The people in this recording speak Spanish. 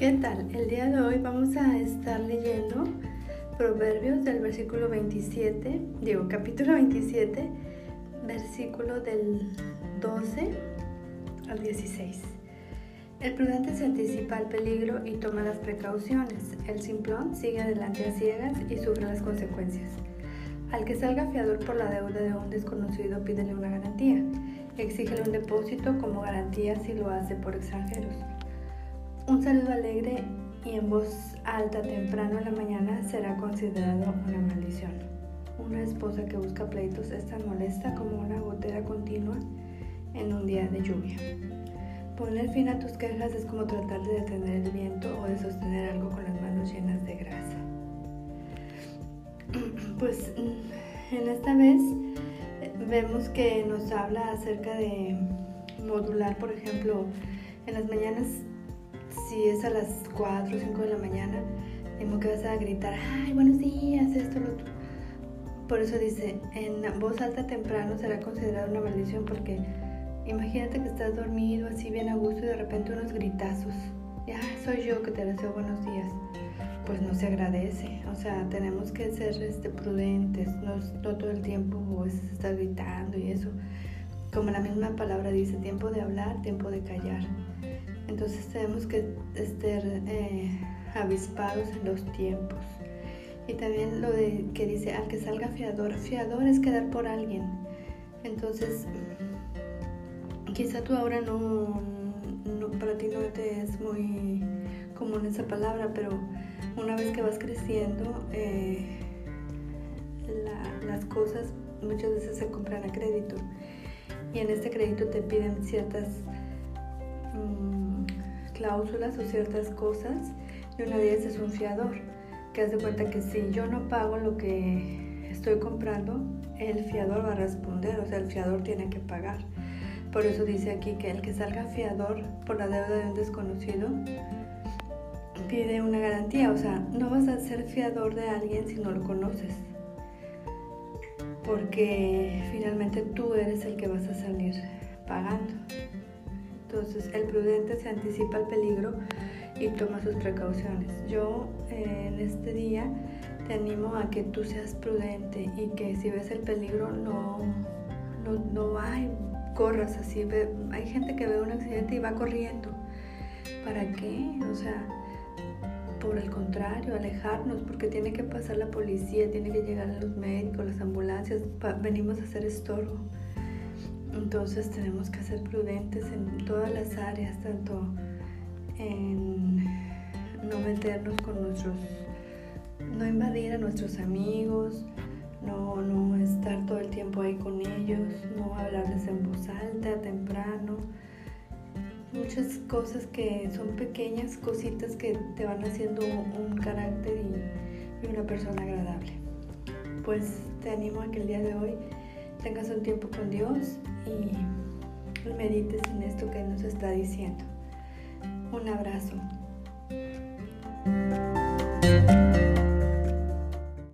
¿Qué tal? El día de hoy vamos a estar leyendo Proverbios del versículo 27, digo capítulo 27, versículo del 12 al 16. El prudente se anticipa al peligro y toma las precauciones. El simplón sigue adelante a ciegas y sufre las consecuencias. Al que salga fiador por la deuda de un desconocido, pídele una garantía. Exígele un depósito como garantía si lo hace por extranjeros. Un saludo alegre y en voz alta temprano en la mañana será considerado una maldición. Una esposa que busca pleitos es tan molesta como una gotera continua en un día de lluvia. Poner fin a tus quejas es como tratar de detener el viento o de sostener algo con las manos llenas de grasa. Pues en esta vez vemos que nos habla acerca de modular, por ejemplo, en las mañanas si es a las 4 o 5 de la mañana, tengo que vas a gritar, ay, buenos días, esto, lo otro. Por eso dice, en voz alta temprano será considerada una maldición porque imagínate que estás dormido así bien a gusto y de repente unos gritazos. Ya soy yo que te deseo buenos días. Pues no se agradece. O sea, tenemos que ser este, prudentes, no, todo el tiempo estar gritando y eso. Como la misma palabra dice, tiempo de hablar, tiempo de callar. Entonces tenemos que estar eh, avispados en los tiempos. Y también lo de que dice al que salga fiador. Fiador es quedar por alguien. Entonces, quizá tú ahora no, para ti no te es muy común esa palabra, pero una vez que vas creciendo, eh, las cosas muchas veces se compran a crédito. Y en este crédito te piden ciertas cláusulas o ciertas cosas y una de ellas es un fiador, que hace cuenta que si yo no pago lo que estoy comprando, el fiador va a responder, o sea, el fiador tiene que pagar. Por eso dice aquí que el que salga fiador por la deuda de un desconocido pide una garantía, o sea, no vas a ser fiador de alguien si no lo conoces, porque finalmente tú eres el que vas a salir pagando. Entonces el prudente se anticipa al peligro y toma sus precauciones. Yo eh, en este día te animo a que tú seas prudente y que si ves el peligro no, no, no ay, corras así. Hay gente que ve un accidente y va corriendo. ¿Para qué? O sea, por el contrario, alejarnos, porque tiene que pasar la policía, tiene que llegar los médicos, las ambulancias, venimos a hacer estorbo. Entonces tenemos que ser prudentes en todas las áreas, tanto en no meternos con nuestros, no invadir a nuestros amigos, no, no estar todo el tiempo ahí con ellos, no hablarles en voz alta, temprano. Muchas cosas que son pequeñas cositas que te van haciendo un carácter y, y una persona agradable. Pues te animo a que el día de hoy tengas un tiempo con Dios y medites en esto que nos está diciendo. Un abrazo.